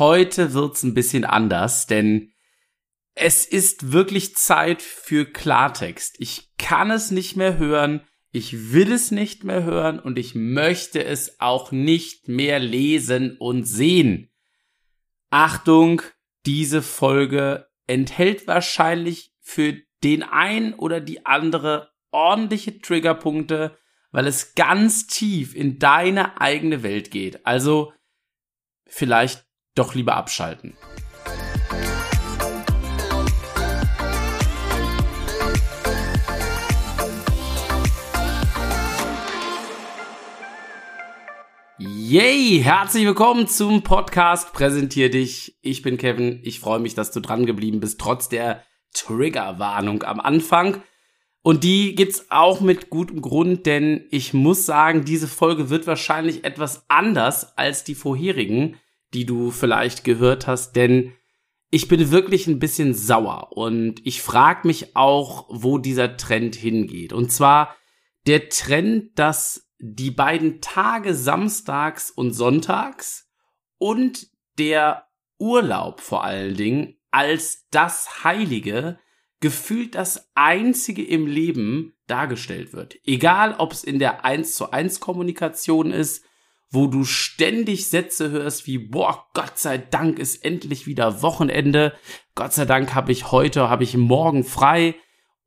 heute wird's ein bisschen anders, denn es ist wirklich Zeit für Klartext. Ich kann es nicht mehr hören, ich will es nicht mehr hören und ich möchte es auch nicht mehr lesen und sehen. Achtung, diese Folge enthält wahrscheinlich für den einen oder die andere ordentliche Triggerpunkte, weil es ganz tief in deine eigene Welt geht. Also vielleicht doch lieber abschalten. Yay! Herzlich willkommen zum Podcast Präsentier dich. Ich bin Kevin. Ich freue mich, dass du dran geblieben bist, trotz der Triggerwarnung am Anfang. Und die gibt's auch mit gutem Grund, denn ich muss sagen, diese Folge wird wahrscheinlich etwas anders als die vorherigen, die du vielleicht gehört hast, denn ich bin wirklich ein bisschen sauer und ich frage mich auch, wo dieser Trend hingeht. Und zwar der Trend, dass die beiden Tage samstags und sonntags und der Urlaub vor allen Dingen als das Heilige gefühlt das einzige im Leben dargestellt wird. Egal, ob es in der 1 zu 1 Kommunikation ist, wo du ständig Sätze hörst wie, boah, Gott sei Dank ist endlich wieder Wochenende, Gott sei Dank habe ich heute, habe ich morgen frei,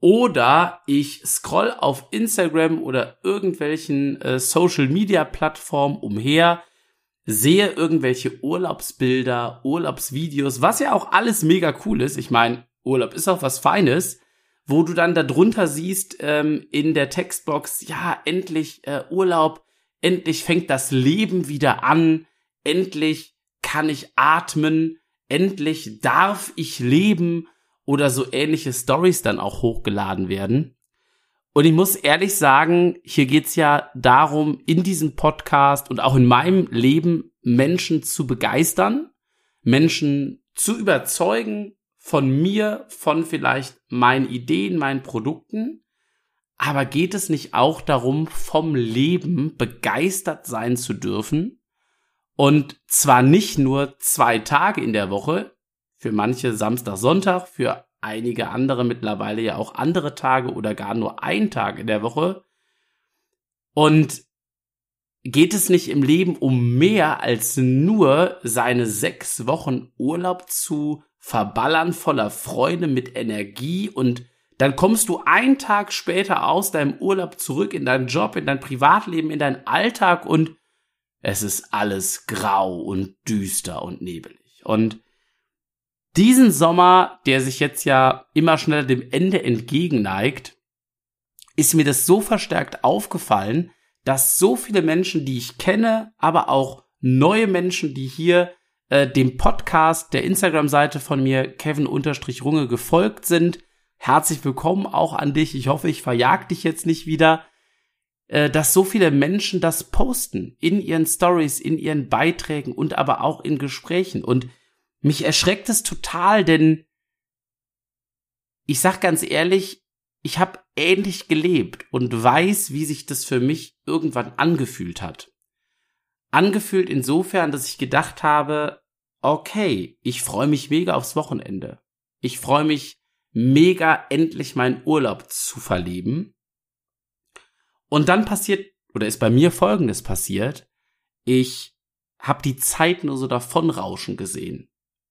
oder ich scroll auf Instagram oder irgendwelchen äh, Social Media Plattformen umher, sehe irgendwelche Urlaubsbilder, Urlaubsvideos, was ja auch alles mega cool ist. Ich meine, Urlaub ist auch was Feines, wo du dann darunter siehst ähm, in der Textbox, ja, endlich äh, Urlaub, endlich fängt das Leben wieder an, endlich kann ich atmen, endlich darf ich leben oder so ähnliche Stories dann auch hochgeladen werden. Und ich muss ehrlich sagen, hier geht's ja darum, in diesem Podcast und auch in meinem Leben Menschen zu begeistern, Menschen zu überzeugen von mir, von vielleicht meinen Ideen, meinen Produkten. Aber geht es nicht auch darum, vom Leben begeistert sein zu dürfen? Und zwar nicht nur zwei Tage in der Woche, für manche Samstag, Sonntag, für einige andere mittlerweile ja auch andere Tage oder gar nur ein Tag in der Woche. Und geht es nicht im Leben um mehr als nur seine sechs Wochen Urlaub zu verballern voller Freude mit Energie und dann kommst du einen Tag später aus deinem Urlaub zurück in deinen Job, in dein Privatleben, in deinen Alltag und es ist alles grau und düster und nebelig. Und diesen Sommer, der sich jetzt ja immer schneller dem Ende entgegenneigt, ist mir das so verstärkt aufgefallen, dass so viele Menschen, die ich kenne, aber auch neue Menschen, die hier äh, dem Podcast der Instagram-Seite von mir, Kevin-Runge, gefolgt sind, herzlich willkommen auch an dich. Ich hoffe, ich verjag dich jetzt nicht wieder, äh, dass so viele Menschen das posten in ihren Stories, in ihren Beiträgen und aber auch in Gesprächen. Und mich erschreckt es total, denn ich sag ganz ehrlich, ich habe ähnlich gelebt und weiß, wie sich das für mich irgendwann angefühlt hat. Angefühlt insofern, dass ich gedacht habe, okay, ich freue mich mega aufs Wochenende. Ich freue mich mega endlich meinen Urlaub zu verleben. Und dann passiert oder ist bei mir folgendes passiert. Ich habe die Zeit nur so davonrauschen gesehen.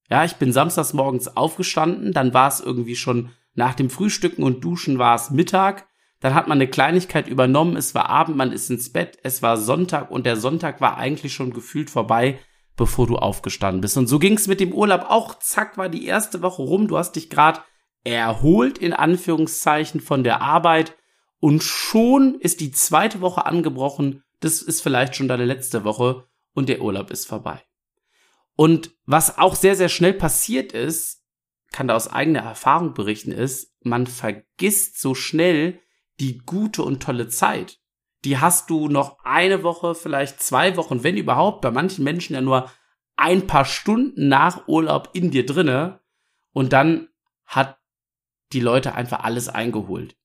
Ja, ich bin samstags morgens aufgestanden, dann war es irgendwie schon nach dem Frühstücken und Duschen war es Mittag, dann hat man eine Kleinigkeit übernommen, es war Abend, man ist ins Bett, es war Sonntag und der Sonntag war eigentlich schon gefühlt vorbei, bevor du aufgestanden bist. Und so ging's mit dem Urlaub auch, zack, war die erste Woche rum, du hast dich gerade erholt in Anführungszeichen von der Arbeit und schon ist die zweite Woche angebrochen, das ist vielleicht schon deine letzte Woche und der Urlaub ist vorbei. Und was auch sehr, sehr schnell passiert ist, kann da aus eigener Erfahrung berichten, ist, man vergisst so schnell die gute und tolle Zeit. Die hast du noch eine Woche, vielleicht zwei Wochen, wenn überhaupt, bei manchen Menschen ja nur ein paar Stunden nach Urlaub in dir drinne und dann hat die Leute einfach alles eingeholt.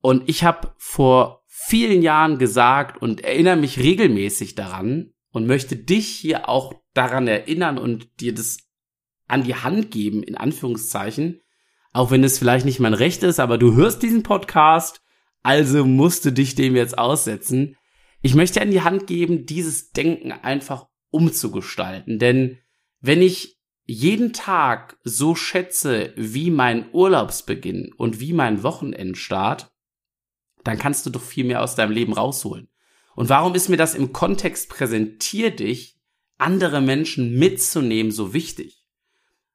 Und ich habe vor vielen Jahren gesagt und erinnere mich regelmäßig daran, und möchte dich hier auch daran erinnern und dir das an die Hand geben, in Anführungszeichen, auch wenn es vielleicht nicht mein Recht ist, aber du hörst diesen Podcast, also musst du dich dem jetzt aussetzen. Ich möchte an die Hand geben, dieses Denken einfach umzugestalten, denn wenn ich jeden Tag so schätze wie mein Urlaubsbeginn und wie mein Wochenendstart, dann kannst du doch viel mehr aus deinem Leben rausholen. Und warum ist mir das im Kontext präsentier dich, andere Menschen mitzunehmen, so wichtig?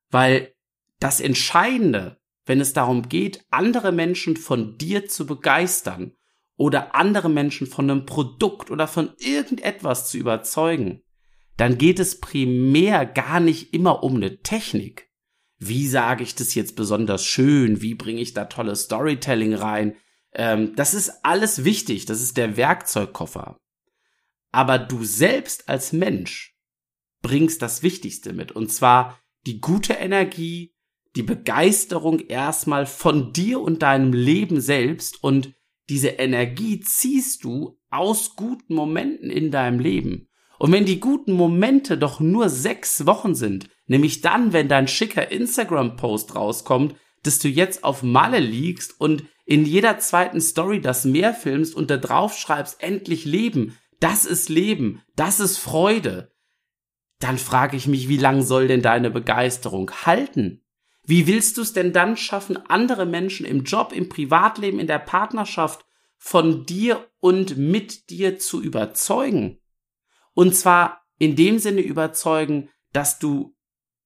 Weil das Entscheidende, wenn es darum geht, andere Menschen von dir zu begeistern oder andere Menschen von einem Produkt oder von irgendetwas zu überzeugen, dann geht es primär gar nicht immer um eine Technik. Wie sage ich das jetzt besonders schön? Wie bringe ich da tolle Storytelling rein? Ähm, das ist alles wichtig. Das ist der Werkzeugkoffer. Aber du selbst als Mensch bringst das Wichtigste mit. Und zwar die gute Energie, die Begeisterung erstmal von dir und deinem Leben selbst. Und diese Energie ziehst du aus guten Momenten in deinem Leben. Und wenn die guten Momente doch nur sechs Wochen sind, nämlich dann, wenn dein schicker Instagram-Post rauskommt, dass du jetzt auf Malle liegst und in jeder zweiten Story das Meer filmst und da drauf schreibst, endlich leben, das ist Leben, das ist Freude, dann frage ich mich, wie lang soll denn deine Begeisterung halten? Wie willst du es denn dann schaffen, andere Menschen im Job, im Privatleben, in der Partnerschaft von dir und mit dir zu überzeugen? Und zwar in dem Sinne überzeugen, dass du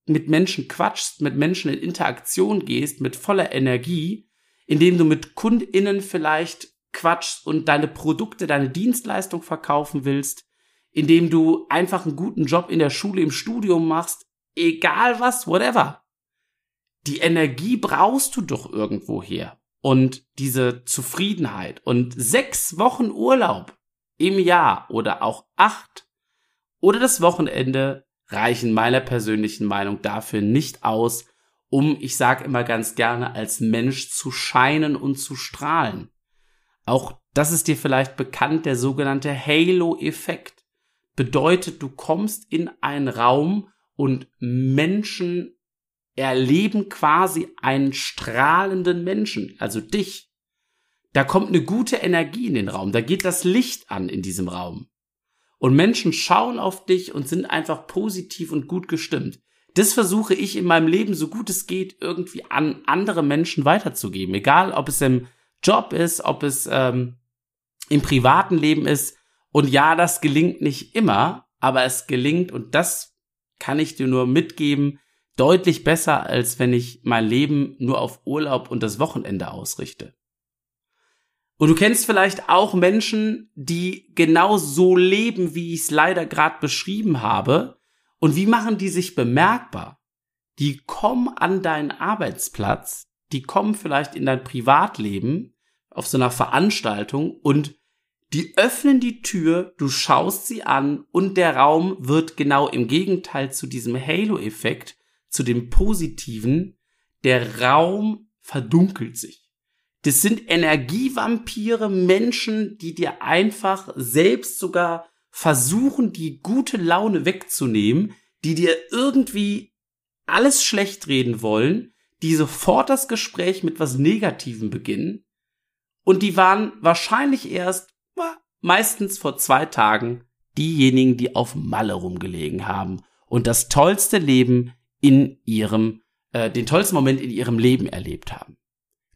mit Menschen quatschst, mit Menschen in Interaktion gehst, mit voller Energie, indem du mit KundInnen vielleicht quatschst und deine Produkte, deine Dienstleistung verkaufen willst, indem du einfach einen guten Job in der Schule, im Studium machst, egal was, whatever. Die Energie brauchst du doch irgendwo her. Und diese Zufriedenheit und sechs Wochen Urlaub im Jahr oder auch acht oder das Wochenende reichen meiner persönlichen Meinung dafür nicht aus, um, ich sage immer ganz gerne, als Mensch zu scheinen und zu strahlen. Auch das ist dir vielleicht bekannt, der sogenannte Halo-Effekt. Bedeutet, du kommst in einen Raum und Menschen erleben quasi einen strahlenden Menschen, also dich. Da kommt eine gute Energie in den Raum, da geht das Licht an in diesem Raum. Und Menschen schauen auf dich und sind einfach positiv und gut gestimmt. Das versuche ich in meinem Leben, so gut es geht, irgendwie an andere Menschen weiterzugeben. Egal, ob es im Job ist, ob es ähm, im privaten Leben ist. Und ja, das gelingt nicht immer, aber es gelingt, und das kann ich dir nur mitgeben, deutlich besser, als wenn ich mein Leben nur auf Urlaub und das Wochenende ausrichte. Und du kennst vielleicht auch Menschen, die genau so leben, wie ich es leider gerade beschrieben habe. Und wie machen die sich bemerkbar? Die kommen an deinen Arbeitsplatz, die kommen vielleicht in dein Privatleben auf so einer Veranstaltung und die öffnen die Tür, du schaust sie an und der Raum wird genau im Gegenteil zu diesem Halo-Effekt, zu dem Positiven, der Raum verdunkelt sich. Das sind Energievampire, Menschen, die dir einfach selbst sogar versuchen, die gute Laune wegzunehmen, die dir irgendwie alles schlecht reden wollen, die sofort das Gespräch mit was Negativem beginnen. Und die waren wahrscheinlich erst, meistens vor zwei Tagen, diejenigen, die auf Malle rumgelegen haben und das tollste Leben in ihrem, äh, den tollsten Moment in ihrem Leben erlebt haben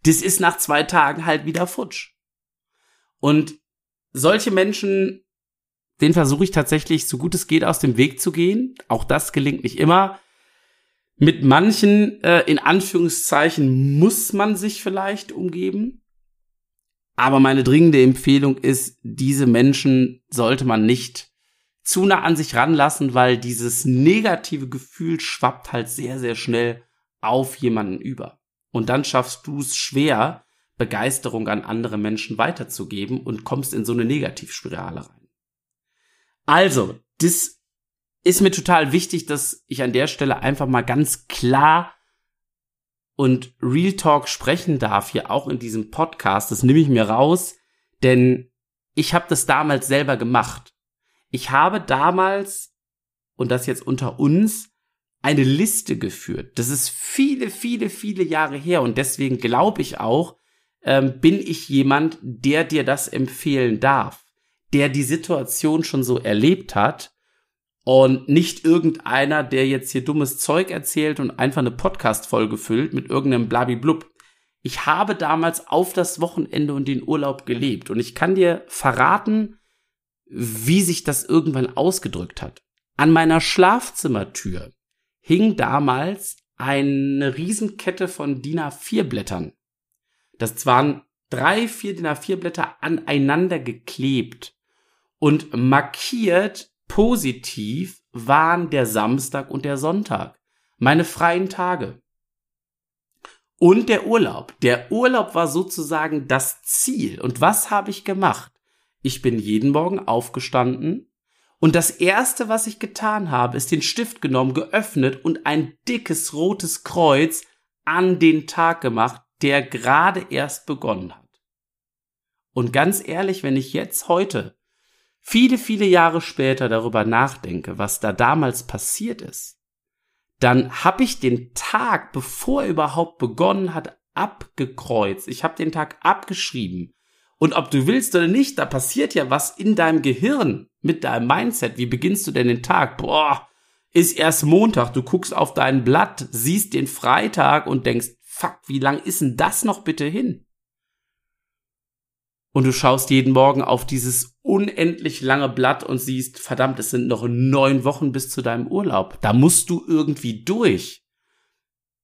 das ist nach zwei Tagen halt wieder futsch. Und solche Menschen, den versuche ich tatsächlich, so gut es geht, aus dem Weg zu gehen. Auch das gelingt nicht immer. Mit manchen, äh, in Anführungszeichen, muss man sich vielleicht umgeben. Aber meine dringende Empfehlung ist, diese Menschen sollte man nicht zu nah an sich ranlassen, weil dieses negative Gefühl schwappt halt sehr, sehr schnell auf jemanden über. Und dann schaffst du es schwer, Begeisterung an andere Menschen weiterzugeben und kommst in so eine Negativspirale rein. Also, das ist mir total wichtig, dass ich an der Stelle einfach mal ganz klar und Real Talk sprechen darf, hier auch in diesem Podcast. Das nehme ich mir raus, denn ich habe das damals selber gemacht. Ich habe damals und das jetzt unter uns, eine Liste geführt. Das ist viele, viele, viele Jahre her und deswegen glaube ich auch, ähm, bin ich jemand, der dir das empfehlen darf, der die Situation schon so erlebt hat und nicht irgendeiner, der jetzt hier dummes Zeug erzählt und einfach eine Podcast-Folge füllt mit irgendeinem Blabiblub. Ich habe damals auf das Wochenende und den Urlaub gelebt und ich kann dir verraten, wie sich das irgendwann ausgedrückt hat. An meiner Schlafzimmertür hing damals eine Riesenkette von DIN A4 Blättern. Das waren drei, vier DIN A4 Blätter aneinander geklebt und markiert positiv waren der Samstag und der Sonntag. Meine freien Tage. Und der Urlaub. Der Urlaub war sozusagen das Ziel. Und was habe ich gemacht? Ich bin jeden Morgen aufgestanden und das erste, was ich getan habe, ist den Stift genommen, geöffnet und ein dickes rotes Kreuz an den Tag gemacht, der gerade erst begonnen hat. Und ganz ehrlich, wenn ich jetzt heute, viele, viele Jahre später darüber nachdenke, was da damals passiert ist, dann habe ich den Tag, bevor er überhaupt begonnen hat, abgekreuzt. Ich habe den Tag abgeschrieben. Und ob du willst oder nicht, da passiert ja was in deinem Gehirn mit deinem Mindset. Wie beginnst du denn den Tag? Boah, ist erst Montag, du guckst auf dein Blatt, siehst den Freitag und denkst, fuck, wie lang ist denn das noch bitte hin? Und du schaust jeden Morgen auf dieses unendlich lange Blatt und siehst, verdammt, es sind noch neun Wochen bis zu deinem Urlaub. Da musst du irgendwie durch.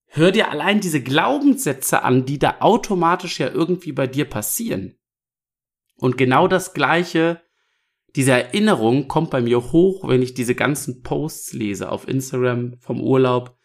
Hör dir allein diese Glaubenssätze an, die da automatisch ja irgendwie bei dir passieren. Und genau das Gleiche, diese Erinnerung kommt bei mir hoch, wenn ich diese ganzen Posts lese auf Instagram vom Urlaub,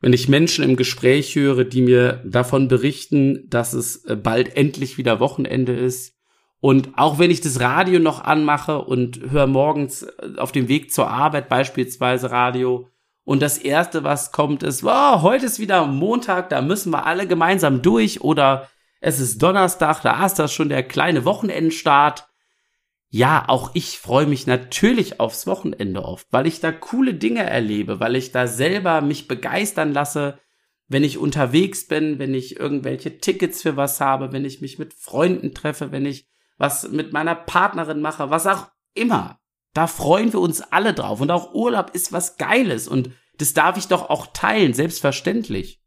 wenn ich Menschen im Gespräch höre, die mir davon berichten, dass es äh, bald endlich wieder Wochenende ist. Und auch wenn ich das Radio noch anmache und höre morgens äh, auf dem Weg zur Arbeit beispielsweise Radio und das erste, was kommt, ist, wow, heute ist wieder Montag, da müssen wir alle gemeinsam durch oder es ist Donnerstag, da ist das schon der kleine Wochenendstart ja, auch ich freue mich natürlich aufs Wochenende oft, weil ich da coole Dinge erlebe, weil ich da selber mich begeistern lasse, wenn ich unterwegs bin, wenn ich irgendwelche Tickets für was habe, wenn ich mich mit Freunden treffe, wenn ich was mit meiner Partnerin mache, was auch immer. Da freuen wir uns alle drauf. Und auch Urlaub ist was Geiles und das darf ich doch auch teilen, selbstverständlich.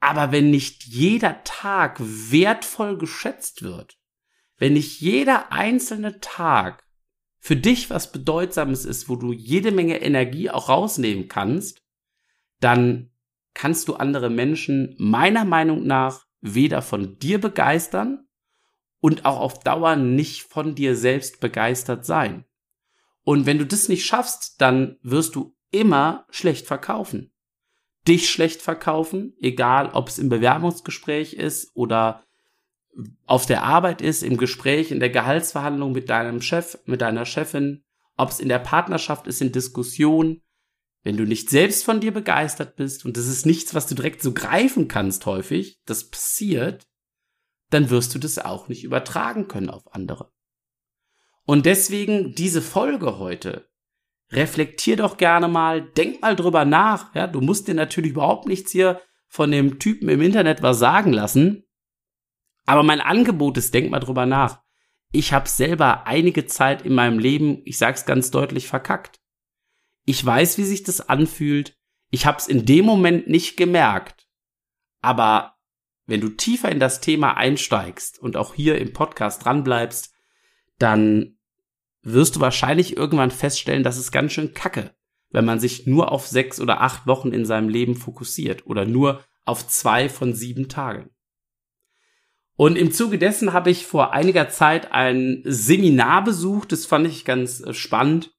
Aber wenn nicht jeder Tag wertvoll geschätzt wird, wenn nicht jeder einzelne Tag für dich was Bedeutsames ist, wo du jede Menge Energie auch rausnehmen kannst, dann kannst du andere Menschen meiner Meinung nach weder von dir begeistern und auch auf Dauer nicht von dir selbst begeistert sein. Und wenn du das nicht schaffst, dann wirst du immer schlecht verkaufen. Dich schlecht verkaufen, egal ob es im Bewerbungsgespräch ist oder auf der Arbeit ist, im Gespräch, in der Gehaltsverhandlung mit deinem Chef, mit deiner Chefin, ob es in der Partnerschaft ist, in Diskussion, wenn du nicht selbst von dir begeistert bist und das ist nichts, was du direkt so greifen kannst häufig, das passiert, dann wirst du das auch nicht übertragen können auf andere. Und deswegen diese Folge heute. Reflektier doch gerne mal, denk mal drüber nach, ja, du musst dir natürlich überhaupt nichts hier von dem Typen im Internet was sagen lassen, aber mein Angebot ist, denk mal drüber nach. Ich habe selber einige Zeit in meinem Leben, ich sag's ganz deutlich, verkackt. Ich weiß, wie sich das anfühlt. Ich hab's in dem Moment nicht gemerkt. Aber wenn du tiefer in das Thema einsteigst und auch hier im Podcast dranbleibst, dann wirst du wahrscheinlich irgendwann feststellen, dass es ganz schön kacke, wenn man sich nur auf sechs oder acht Wochen in seinem Leben fokussiert oder nur auf zwei von sieben Tagen. Und im Zuge dessen habe ich vor einiger Zeit ein Seminar besucht, das fand ich ganz äh, spannend.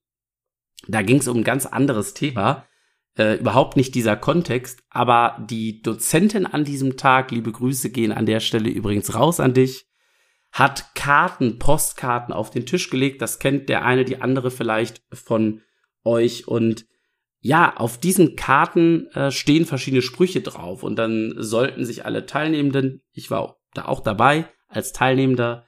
Da ging es um ein ganz anderes Thema, äh, überhaupt nicht dieser Kontext, aber die Dozentin an diesem Tag, liebe Grüße gehen an der Stelle übrigens raus an dich, hat Karten, Postkarten auf den Tisch gelegt, das kennt der eine, die andere vielleicht von euch. Und ja, auf diesen Karten äh, stehen verschiedene Sprüche drauf. Und dann sollten sich alle Teilnehmenden, ich war da auch dabei als Teilnehmender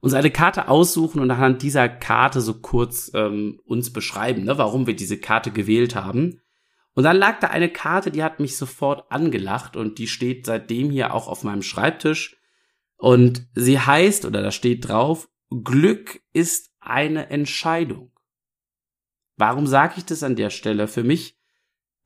uns eine Karte aussuchen und anhand dieser Karte so kurz ähm, uns beschreiben, ne, warum wir diese Karte gewählt haben. Und dann lag da eine Karte, die hat mich sofort angelacht und die steht seitdem hier auch auf meinem Schreibtisch. Und sie heißt, oder da steht drauf, Glück ist eine Entscheidung. Warum sage ich das an der Stelle? Für mich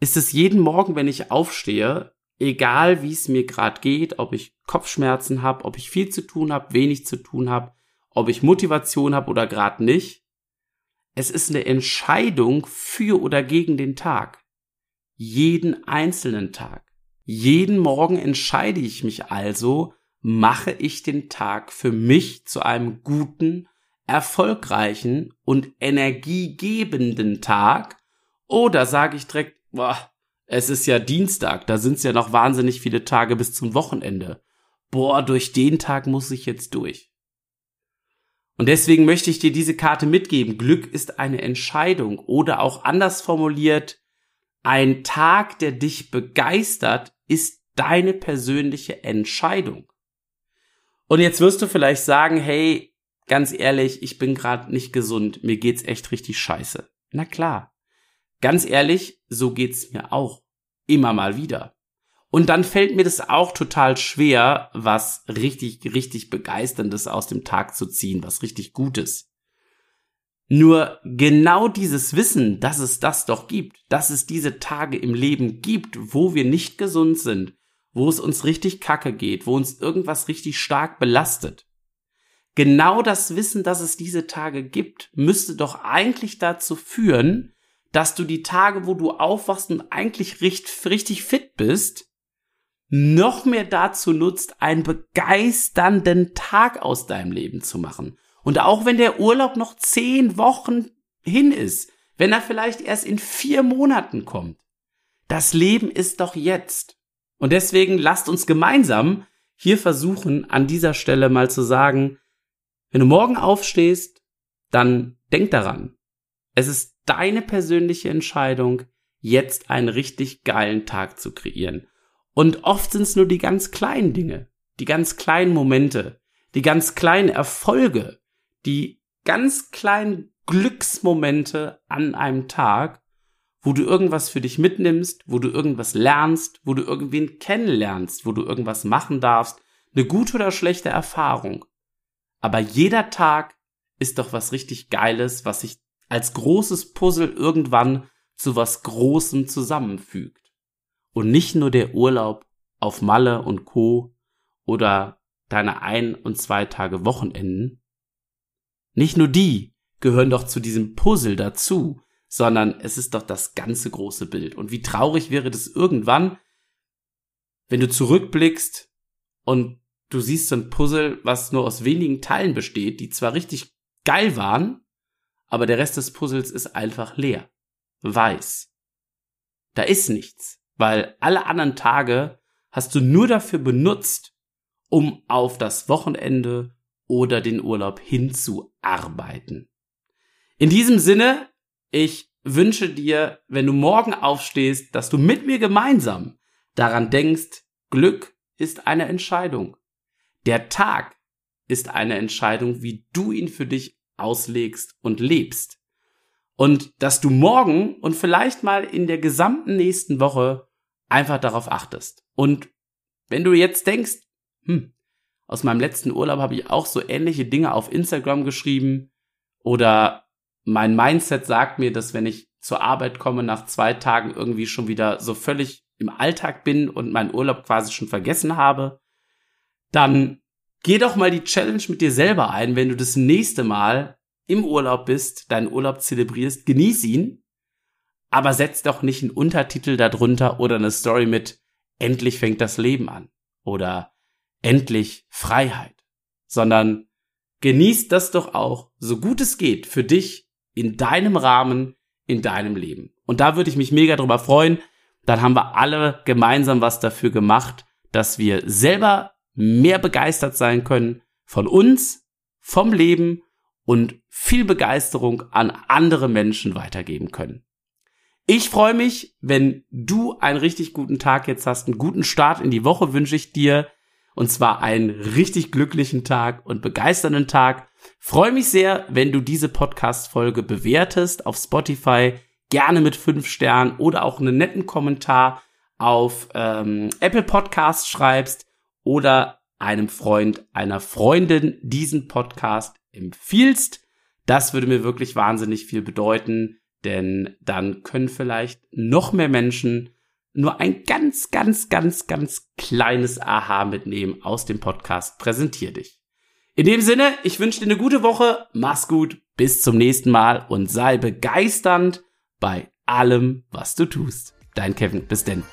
ist es jeden Morgen, wenn ich aufstehe, egal wie es mir gerade geht, ob ich Kopfschmerzen habe, ob ich viel zu tun habe, wenig zu tun habe, ob ich Motivation habe oder gerade nicht. Es ist eine Entscheidung für oder gegen den Tag. Jeden einzelnen Tag. Jeden Morgen entscheide ich mich also, mache ich den Tag für mich zu einem guten, erfolgreichen und energiegebenden Tag oder sage ich direkt, boah, es ist ja Dienstag, da sind es ja noch wahnsinnig viele Tage bis zum Wochenende. Boah, durch den Tag muss ich jetzt durch. Und deswegen möchte ich dir diese Karte mitgeben. Glück ist eine Entscheidung oder auch anders formuliert, ein Tag, der dich begeistert, ist deine persönliche Entscheidung. Und jetzt wirst du vielleicht sagen, hey, ganz ehrlich, ich bin gerade nicht gesund, mir geht's echt richtig scheiße. Na klar. Ganz ehrlich, so geht's mir auch. Immer mal wieder. Und dann fällt mir das auch total schwer, was richtig, richtig begeisterndes aus dem Tag zu ziehen, was richtig Gutes. Nur genau dieses Wissen, dass es das doch gibt, dass es diese Tage im Leben gibt, wo wir nicht gesund sind, wo es uns richtig kacke geht, wo uns irgendwas richtig stark belastet. Genau das Wissen, dass es diese Tage gibt, müsste doch eigentlich dazu führen, dass du die Tage, wo du aufwachst und eigentlich richtig, richtig fit bist, noch mehr dazu nutzt, einen begeisternden Tag aus deinem Leben zu machen. Und auch wenn der Urlaub noch zehn Wochen hin ist, wenn er vielleicht erst in vier Monaten kommt. Das Leben ist doch jetzt. Und deswegen lasst uns gemeinsam hier versuchen, an dieser Stelle mal zu sagen, wenn du morgen aufstehst, dann denk daran. Es ist deine persönliche Entscheidung, jetzt einen richtig geilen Tag zu kreieren. Und oft sind es nur die ganz kleinen Dinge, die ganz kleinen Momente, die ganz kleinen Erfolge, die ganz kleinen Glücksmomente an einem Tag, wo du irgendwas für dich mitnimmst, wo du irgendwas lernst, wo du irgendwen kennenlernst, wo du irgendwas machen darfst, eine gute oder schlechte Erfahrung. Aber jeder Tag ist doch was richtig Geiles, was sich als großes Puzzle irgendwann zu was Großem zusammenfügt und nicht nur der Urlaub auf Malle und Co. oder deine ein- und zwei Tage Wochenenden. Nicht nur die gehören doch zu diesem Puzzle dazu, sondern es ist doch das ganze große Bild. Und wie traurig wäre das irgendwann, wenn du zurückblickst und du siehst so ein Puzzle, was nur aus wenigen Teilen besteht, die zwar richtig geil waren, aber der Rest des Puzzles ist einfach leer. Weiß. Da ist nichts weil alle anderen Tage hast du nur dafür benutzt, um auf das Wochenende oder den Urlaub hinzuarbeiten. In diesem Sinne, ich wünsche dir, wenn du morgen aufstehst, dass du mit mir gemeinsam daran denkst, Glück ist eine Entscheidung. Der Tag ist eine Entscheidung, wie du ihn für dich auslegst und lebst. Und dass du morgen und vielleicht mal in der gesamten nächsten Woche einfach darauf achtest. Und wenn du jetzt denkst, hm, aus meinem letzten Urlaub habe ich auch so ähnliche Dinge auf Instagram geschrieben oder mein Mindset sagt mir, dass wenn ich zur Arbeit komme, nach zwei Tagen irgendwie schon wieder so völlig im Alltag bin und meinen Urlaub quasi schon vergessen habe, dann geh doch mal die Challenge mit dir selber ein, wenn du das nächste Mal im Urlaub bist, deinen Urlaub zelebrierst, genieß ihn aber setz doch nicht einen Untertitel darunter oder eine Story mit endlich fängt das Leben an oder endlich Freiheit, sondern genieß das doch auch, so gut es geht, für dich in deinem Rahmen, in deinem Leben. Und da würde ich mich mega drüber freuen. Dann haben wir alle gemeinsam was dafür gemacht, dass wir selber mehr begeistert sein können von uns, vom Leben und viel Begeisterung an andere Menschen weitergeben können. Ich freue mich, wenn du einen richtig guten Tag jetzt hast, einen guten Start in die Woche wünsche ich dir. Und zwar einen richtig glücklichen Tag und begeisternden Tag. Freue mich sehr, wenn du diese Podcast-Folge bewertest auf Spotify, gerne mit fünf Sternen oder auch einen netten Kommentar auf ähm, Apple Podcast schreibst oder einem Freund, einer Freundin diesen Podcast empfiehlst. Das würde mir wirklich wahnsinnig viel bedeuten, denn dann können vielleicht noch mehr Menschen nur ein ganz, ganz, ganz, ganz kleines Aha mitnehmen aus dem Podcast Präsentier dich. In dem Sinne, ich wünsche dir eine gute Woche, mach's gut, bis zum nächsten Mal und sei begeisternd bei allem, was du tust. Dein Kevin, bis denn.